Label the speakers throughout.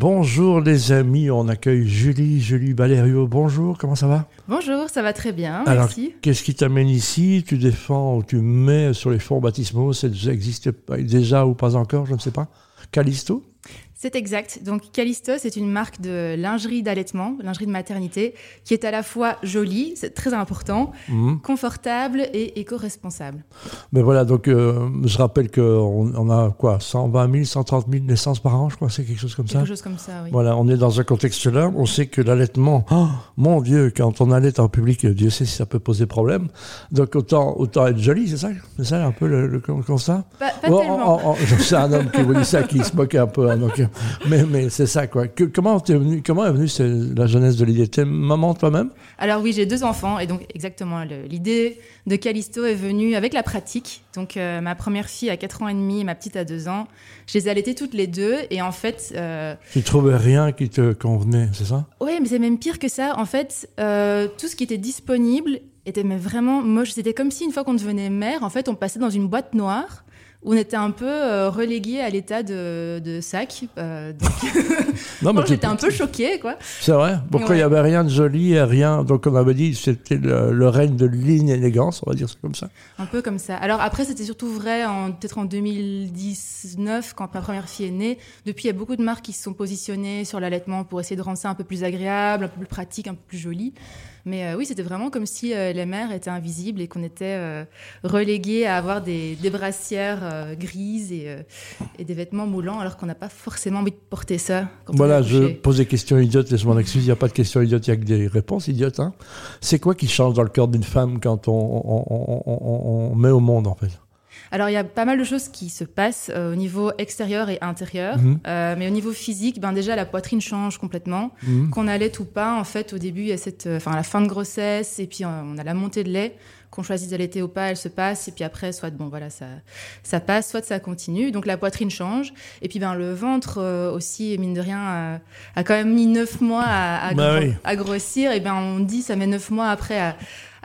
Speaker 1: Bonjour les amis, on accueille Julie, Julie Balerio. Bonjour, comment ça va?
Speaker 2: Bonjour, ça va très bien,
Speaker 1: Alors,
Speaker 2: merci.
Speaker 1: qu'est-ce qui t'amène ici? Tu défends ou tu mets sur les fonds baptismaux, ça existe déjà ou pas encore, je ne sais pas. Callisto?
Speaker 2: C'est exact. Donc Callisto, c'est une marque de lingerie d'allaitement, lingerie de maternité, qui est à la fois jolie, c'est très important,
Speaker 1: Mhm.
Speaker 2: confortable et éco-responsable.
Speaker 1: Mais voilà, donc euh, je rappelle qu'on on a quoi 120 000, 130 000 naissances par an, je crois, c'est quelque chose comme ça
Speaker 2: Quelque chose comme ça, oui.
Speaker 1: Voilà, on est dans un contexte là. On sait que l'allaitement, oh, mon Dieu, quand on allait en public, Dieu sait si ça peut poser problème. Donc autant, autant être joli, c'est ça C'est ça un peu le, le constat?
Speaker 2: Pas, pas
Speaker 1: Bon,
Speaker 2: tellement.
Speaker 1: en- en- en- C'est un homme qui vous dit ça, qui se moque un peu. hein, donc, euh, mais mais c'est ça, quoi. Que- comment, venu, comment est venue la jeunesse de l'idée T'es maman toi-même?
Speaker 2: Alors oui, j'ai deux enfants et donc exactement l'idée de Callisto est venue avec la pratique. Donc euh, ma première fille a 4 ans et demi et ma petite a 2 ans. Je les ai allaitées toutes les deux et en fait, euh,
Speaker 1: Tu trouvais rien qui te convenait, c'est ça?
Speaker 2: Ouais, mais c'est même pire que ça. En fait, euh, tout ce qui était disponible était mais vraiment moche. C'était comme si une fois qu'on devenait mère, en fait, on passait dans une boîte noire on était un peu euh, relégué à l'état de, de sac. Euh, donc,
Speaker 1: Non,
Speaker 2: j'étais un peu choquée, quoi.
Speaker 1: C'est vrai Pourquoi il
Speaker 2: Ouais.
Speaker 1: n'y avait rien de joli et rien? Donc on avait dit que c'était le, le règne de l'inélégance, on va dire ça comme ça.
Speaker 2: Un peu comme ça. Alors après, c'était surtout vrai en peut-être en 2019 quand ma première fille est née. Depuis, il y a beaucoup de marques qui se sont positionnées sur l'allaitement pour essayer de rendre ça un peu plus agréable, un peu plus pratique, un peu plus joli. Mais euh, oui, c'était vraiment comme si euh, les mères étaient invisibles et qu'on était euh, relégués à avoir des, des brassières grises et, et des vêtements moulants, alors qu'on n'a pas forcément envie de porter ça. Quand
Speaker 1: Voilà,
Speaker 2: on
Speaker 1: je pose des questions idiotes et je m'en excuse. Il n'y a pas de questions idiotes, il y a que des réponses idiotes. hein. C'est quoi qui change dans le corps d'une femme quand on, on- on- on- on met au monde, en fait?
Speaker 2: Alors, il y a pas mal de choses qui se passent euh, au niveau extérieur et intérieur.
Speaker 1: Mhm.
Speaker 2: Euh, mais au niveau physique, ben déjà, la poitrine change complètement.
Speaker 1: Mhm.
Speaker 2: Qu'on allait ou pas, en fait, au début, il y a cette, euh, enfin, la fin de grossesse, et puis euh, on a la montée de lait. Qu'on choisit d'allaiter ou pas, elle se passe, et puis après, soit bon, voilà, ça, ça passe, soit ça continue. Donc la poitrine change, et puis ben le ventre euh, aussi, mine de rien, euh, a quand même mis neuf mois à, à,
Speaker 1: Bah
Speaker 2: gro-
Speaker 1: oui.
Speaker 2: à grossir. Et ben on dit, ça met neuf mois après à,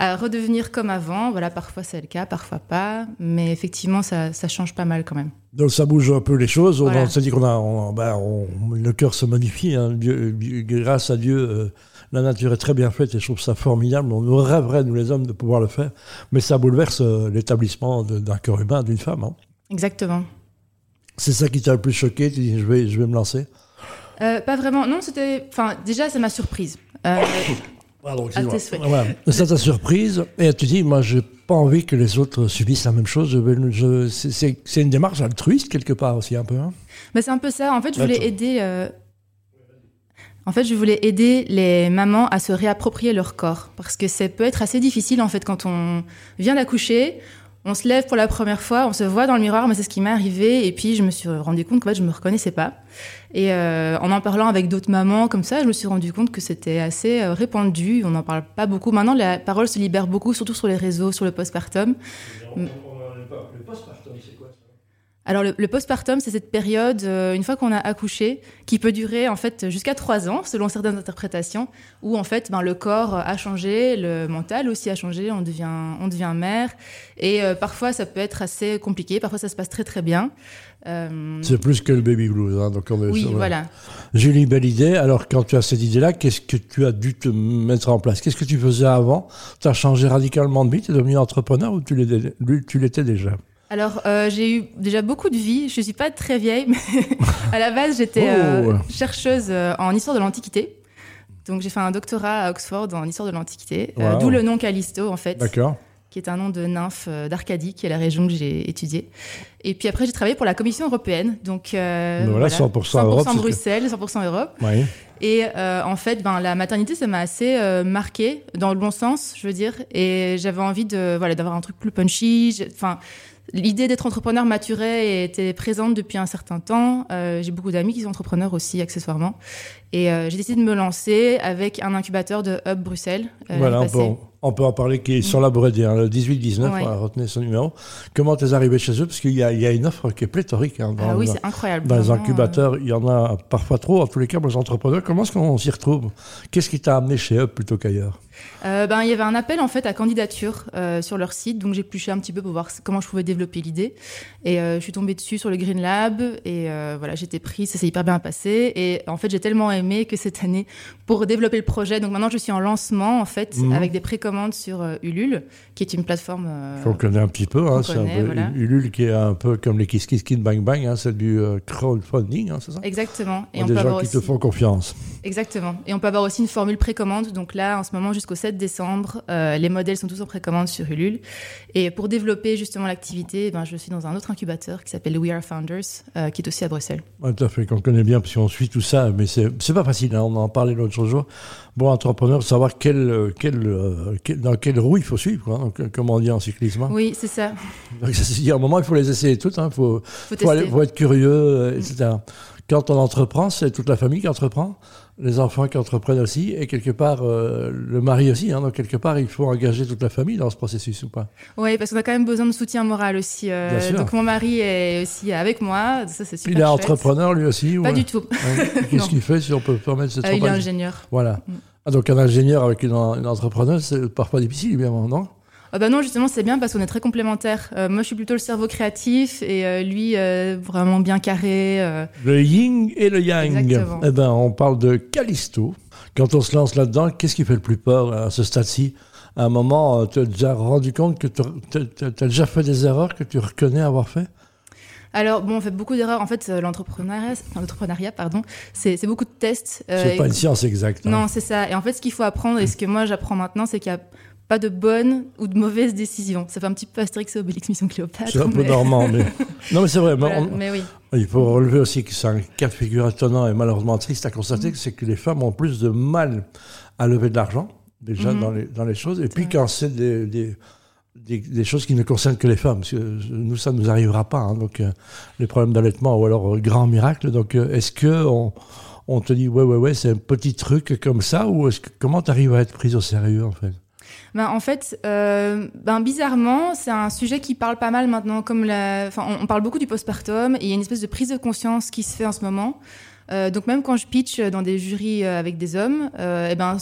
Speaker 2: à redevenir comme avant. Voilà, parfois c'est le cas, parfois pas, mais effectivement, ça, ça change pas mal quand même.
Speaker 1: Donc ça bouge un peu les choses. On,
Speaker 2: Voilà.
Speaker 1: on s'est dit qu'on a, on- ben, on- le cœur se modifie. hein. Dieu- grâce à Dieu, euh, la nature est très bien faite et je trouve ça formidable. On nous rêverait, nous les hommes, de pouvoir le faire. Mais ça bouleverse euh, l'établissement d'un corps humain, d'une femme. hein.
Speaker 2: Exactement.
Speaker 1: C'est ça qui t'a le plus choqué? Tu dis, je vais, je vais me lancer.
Speaker 2: Euh, pas vraiment. Non, c'était. Enfin, déjà, ça m'a surprise.
Speaker 1: Pardon,
Speaker 2: À tes souhaits.
Speaker 1: Ça t'a surprise et tu dis, moi, j'ai pas envie que les autres subissent la même chose. C'est- une démarche altruiste quelque part aussi un peu. hein.
Speaker 2: bah, c'est un peu ça. En fait, je voulais aider. euh, En fait, je voulais aider les mamans à se réapproprier leur corps parce que ça peut être assez difficile en fait quand on vient d'accoucher. On se lève pour la première fois, on se voit dans le miroir, mais c'est ce qui m'est arrivé. Et puis, je me suis rendu compte qu'en fait, je me reconnaissais pas. Et euh, en en parlant avec d'autres mamans comme ça, je me suis rendu compte que c'était assez euh, répandu. On n'en parle pas beaucoup. Maintenant, la parole se libère beaucoup, surtout sur les réseaux, sur le postpartum. Alors le, le postpartum, c'est cette période, euh, une fois qu'on a accouché, qui peut durer en fait jusqu'à trois ans, selon certaines interprétations, où en fait ben, le corps a changé, le mental aussi a changé, on devient, on devient mère, et euh, parfois ça peut être assez compliqué, parfois ça se passe très très bien. Euh,
Speaker 1: C'est plus que le baby blues. hein, donc on est-
Speaker 2: oui,
Speaker 1: voilà. Julie, belle idée. Alors, quand tu as cette idée-là, qu'est-ce que tu as dû te mettre en place? Qu'est-ce que tu faisais avant? Tu as changé radicalement de vie? Tu es devenu entrepreneur ou tu l'étais déjà?
Speaker 2: Alors, euh, j'ai eu déjà beaucoup de vie. Je suis pas très vieille, mais à la base, j'étais
Speaker 1: Oh.
Speaker 2: euh, chercheuse euh, en histoire de l'Antiquité. Donc, j'ai fait un doctorat à Oxford en histoire de l'Antiquité, euh, d'où le nom Callisto, en fait,
Speaker 1: D'accord.
Speaker 2: qui est un nom de nymphe d'Arcadie, qui est la région que j'ai étudiée. Et puis après, j'ai travaillé pour la Commission européenne. Donc, euh,
Speaker 1: Voilà, 100% Europe, c'est ce que-
Speaker 2: Bruxelles, 100% Europe.
Speaker 1: Oui.
Speaker 2: Et euh, en fait, ben, la maternité, ça m'a assez euh, marqué dans le bon sens, je veux dire. Et j'avais envie de voilà d'avoir un truc plus punchy. Enfin, l'idée d'être entrepreneur maturait et était présente depuis un certain temps. Euh, J'ai beaucoup d'amis qui sont entrepreneurs aussi, accessoirement. Et euh, j'ai décidé de me lancer avec un incubateur de Hub Bruxelles. euh,
Speaker 1: Voilà,
Speaker 2: l'année
Speaker 1: on peut, en parler qui est sur la le 18-19,
Speaker 2: Ouais.
Speaker 1: on va retenir son numéro. Comment t'es arrivé chez eux? Parce qu'il y, a- il y a une offre qui est pléthorique. hein, dans,
Speaker 2: Ah oui, c'est incroyable.
Speaker 1: dans les incubateurs, il y en a parfois trop. En tous les cas, pour les entrepreneurs, comment est-ce qu'on s'y retrouve? Qu'est-ce qui t'a amené chez eux plutôt qu'ailleurs?
Speaker 2: Euh, ben, il y avait un appel en fait à candidature euh, sur leur site, donc j'ai pluché un petit peu pour voir comment je pouvais développer l'idée. Et euh, je suis tombée dessus sur le Green Lab et euh, voilà, j'étais prise, ça s'est hyper bien passé. Et en fait, j'ai tellement aimé que cette année, pour développer le projet, donc maintenant je suis en lancement en fait
Speaker 1: Mhm.
Speaker 2: avec des précommandes sur euh, Ulule, qui est une plateforme. euh,
Speaker 1: Qu'on connaît un petit peu. Hein, un peu
Speaker 2: voilà.
Speaker 1: Ulule qui est un peu comme les Kiss Kiss Kid Bang Bang. Hein, c'est du euh, crowdfunding, hein, c'est ça?
Speaker 2: Exactement.
Speaker 1: A des
Speaker 2: peut
Speaker 1: gens
Speaker 2: avoir
Speaker 1: qui te
Speaker 2: aussi-
Speaker 1: font confiance.
Speaker 2: Exactement. Et on peut avoir aussi une formule précommande. Donc là, en ce moment, jusqu'au 7 décembre, euh, les modèles sont tous en précommande sur Ulule. Et pour développer justement l'activité, eh ben, je suis dans un autre incubateur qui s'appelle We Are Founders, qui est aussi à Bruxelles.
Speaker 1: Ouais, tout à fait, qu'on connaît bien parce qu'on suit tout ça, mais c'est pas facile. hein, on en parlait l'autre jour. Bon, entrepreneur, savoir quel, quel, quel- dans quelle roue il faut suivre, quoi, donc, euh, comme on dit en cyclisme. hein.
Speaker 2: Oui, c'est ça.
Speaker 1: Donc, ça, dire, à un moment, il faut les essayer toutes. Il faut,
Speaker 2: Faut
Speaker 1: faut, aller-
Speaker 2: tester.
Speaker 1: faut être curieux, euh, etc. Quand on entreprend, c'est toute la famille qui entreprend, les enfants qui entreprennent aussi, et quelque part, euh, le mari aussi. hein, donc, quelque part, il faut engager toute la famille dans ce processus ou pas?
Speaker 2: Oui, parce qu'on a quand même besoin de soutien moral aussi. euh,
Speaker 1: Bien sûr.
Speaker 2: donc mon mari est aussi avec moi. Ça, c'est super
Speaker 1: il est entrepreneur lui aussi
Speaker 2: Pas du tout.
Speaker 1: Qu'est-ce qu'il fait si on peut permettre cette
Speaker 2: Euh, il est ingénieur.
Speaker 1: Voilà.
Speaker 2: Mm.
Speaker 1: Ah, donc un ingénieur avec une, une entrepreneuse, c'est parfois difficile, évidemment, non?
Speaker 2: Ah bah non, justement, c'est bien parce qu'on est très complémentaires. Euh, moi, je suis plutôt le cerveau créatif et euh, lui, euh, vraiment bien carré.
Speaker 1: Le yin et le yang.
Speaker 2: Exactement.
Speaker 1: Eh ben, on parle de Callisto. Quand on se lance là-dedans, qu'est-ce qui fait le plus peur à ce stade-ci? À un moment, tu as déjà rendu compte que tu as déjà fait des erreurs que tu reconnais avoir fait?
Speaker 2: Alors, bon, on fait beaucoup d'erreurs. En fait, l'entrepreneuriat, pardon, c'est c'est beaucoup de tests. euh,
Speaker 1: C'est pas une science exacte. hein.
Speaker 2: Non, c'est ça. Et en fait, ce qu'il faut apprendre, et ce que moi j'apprends maintenant, c'est qu'il n'y a pas de bonne ou de mauvaise décision. Ça fait un petit peu Astérix et Obélix Mission Cléopâtre.
Speaker 1: C'est un peu
Speaker 2: mais-
Speaker 1: normand, mais... Non, mais c'est vrai. mais
Speaker 2: Voilà,
Speaker 1: on-
Speaker 2: mais oui.
Speaker 1: Il faut relever aussi que c'est un cas de figure étonnant et malheureusement triste à constater, c'est que les femmes ont plus de mal à lever de l'argent, déjà
Speaker 2: Mhm.
Speaker 1: dans, les, dans les choses, et puis
Speaker 2: vrai.
Speaker 1: quand c'est des, des, des, des choses qui ne concernent que les femmes, parce que nous, ça ne nous arrivera pas, hein, donc euh, les problèmes d'allaitement ou alors euh, grand miracle, donc euh, est-ce que on, on te dit, ouais, ouais, ouais, c'est un petit truc comme ça, ou est-ce que, comment tu arrives à être prise au sérieux, en fait?
Speaker 2: Ben, en fait, euh, ben, bizarrement, c'est un sujet qui parle pas mal maintenant. Comme la... enfin, on, parle beaucoup du postpartum et il y a une espèce de prise de conscience qui se fait en ce moment. Euh, donc même quand je pitch dans des jurys euh, avec des hommes, euh, eh ben,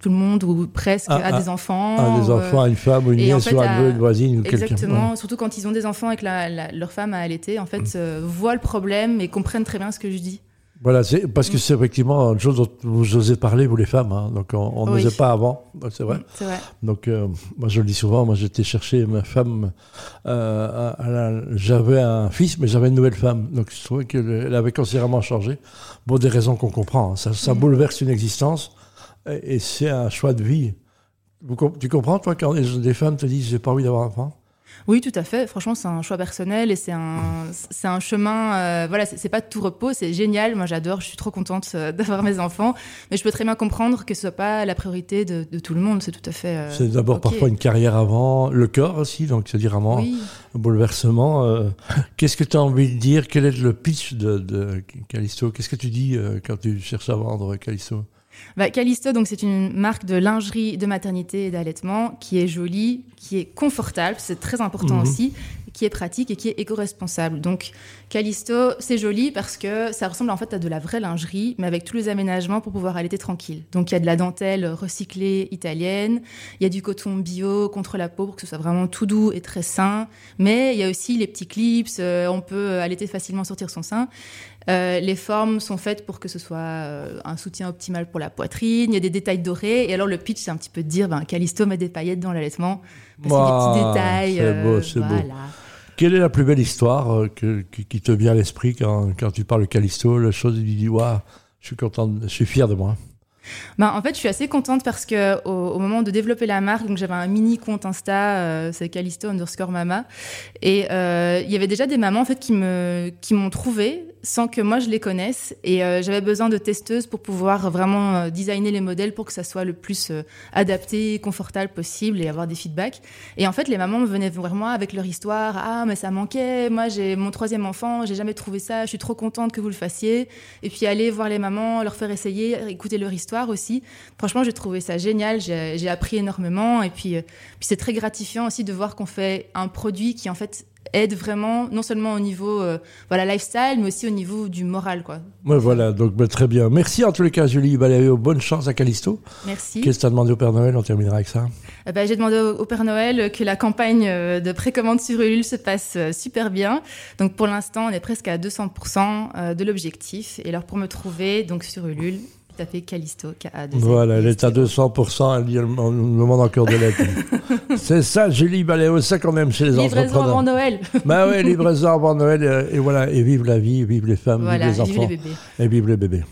Speaker 2: tout le monde ou presque
Speaker 1: Ah,
Speaker 2: a
Speaker 1: ah,
Speaker 2: des enfants.
Speaker 1: Un des enfants, une femme, ou une
Speaker 2: et
Speaker 1: nièce,
Speaker 2: fait,
Speaker 1: ou un neveu, une voisine, ou quelqu'un.
Speaker 2: Exactement, surtout quand ils ont des enfants et que la- la- leur femme a allaité, en fait, voient le problème et comprennent très bien ce que je dis.
Speaker 1: Voilà, c'est parce que c'est effectivement une chose dont vous osez parler, vous les femmes. hein. donc on
Speaker 2: Oui.
Speaker 1: n'osait pas avant, c'est vrai.
Speaker 2: Vrai.
Speaker 1: Donc euh, moi je le dis souvent, moi j'étais chercher ma femme. euh, j'avais un fils, mais j'avais une nouvelle femme. Donc je trouvais qu'elle avait considérablement changé. Pour des raisons qu'on comprend. hein. Ça, ça
Speaker 2: Mm.
Speaker 1: bouleverse une existence et, et c'est un choix de vie. Vous tu comprends toi quand des femmes te disent j'ai pas envie d'avoir un enfant
Speaker 2: Oui, tout à fait. Franchement, c'est un choix personnel et c'est un, c'est un chemin. euh, voilà, c'est pas tout repos, c'est génial. Moi, j'adore. Je suis trop contente euh, d'avoir mes enfants, mais je peux très bien comprendre que ce soit pas la priorité de, de tout le monde. C'est tout à fait. euh,
Speaker 1: C'est d'abord parfois une carrière avant, le corps aussi, donc c'est-à-dire avant
Speaker 2: Oui.
Speaker 1: un bouleversement. euh, Qu'est-ce que tu as envie de dire? Quel est le pitch de, de Callisto? Qu'est-ce que tu dis quand tu cherches à vendre Callisto?
Speaker 2: Bah, Callisto, donc c'est une marque de lingerie de maternité et d'allaitement qui est jolie, qui est confortable, c'est très important
Speaker 1: Mhm.
Speaker 2: aussi, qui est pratique et qui est éco-responsable. Donc Callisto, c'est joli parce que ça ressemble en fait à de la vraie lingerie, mais avec tous les aménagements pour pouvoir allaiter tranquille. Donc il y a de la dentelle recyclée italienne, il y a du coton bio contre la peau pour que ce soit vraiment tout doux et très sain, mais il y a aussi les petits clips, euh, on peut allaiter facilement sortir son sein. Euh, les formes sont faites pour que ce soit euh, un soutien optimal pour la poitrine. Il y a des détails dorés. Et alors, le pitch, c'est un petit peu de dire ben, Callisto met des paillettes dans l'allaitement. Des petits détails.
Speaker 1: C'est
Speaker 2: euh,
Speaker 1: beau, c'est beau. Quelle est la plus belle histoire euh, qui, te vient à l'esprit quand, quand tu parles de Callisto La chose, tu dis, waouh, je suis content, je suis fier de moi?
Speaker 2: Ben, en fait, je suis assez contente parce que au, moment de développer la marque, donc j'avais un mini compte Insta, euh, c'est Callisto underscore mama, et euh, il y avait déjà des mamans en fait qui me qui m'ont trouvé sans que moi je les connaisse. Et euh, j'avais besoin de testeuses pour pouvoir vraiment euh, designer les modèles pour que ça soit le plus euh, adapté, confortable possible et avoir des feedbacks. Et en fait, les mamans venaient vers moi avec leur histoire. Ah, mais ça manquait. Moi, j'ai mon troisième enfant, j'ai jamais trouvé ça. Je suis trop contente que vous le fassiez. Et puis aller voir les mamans, leur faire essayer, écouter leur histoire aussi. Franchement, j'ai trouvé ça génial. J'ai appris énormément. Et puis, puis c'est très gratifiant aussi de voir qu'on fait un produit qui en fait aide vraiment, non seulement au niveau euh, voilà lifestyle, mais aussi au niveau du moral. Quoi.
Speaker 1: Ouais, voilà, donc bah, très bien. Merci en tous les cas, Julie Valérie. Bonne chance à Calisto.
Speaker 2: Merci.
Speaker 1: Qu'est-ce que tu as demandé au Père Noël? On terminera avec ça.
Speaker 2: Eh ben, J'ai demandé au, Père Noël que la campagne euh, de précommande sur Ulule se passe euh, super bien. Donc pour l'instant, on est presque à 200% de l'objectif. Et alors pour me trouver donc sur Ulule, fait Callisto,
Speaker 1: Voilà, elle est à 200%, elle on nous demande encore de l'aide. c'est ça, Julie Baléo, ça qu'on aime chez les
Speaker 2: livraison
Speaker 1: entrepreneurs.
Speaker 2: Livraison avant Noël.
Speaker 1: bah oui, livraison avant Noël, et, voilà, et vive la vie, vive les femmes, vive les enfants.
Speaker 2: Vive les bébés.
Speaker 1: Et vive les bébés.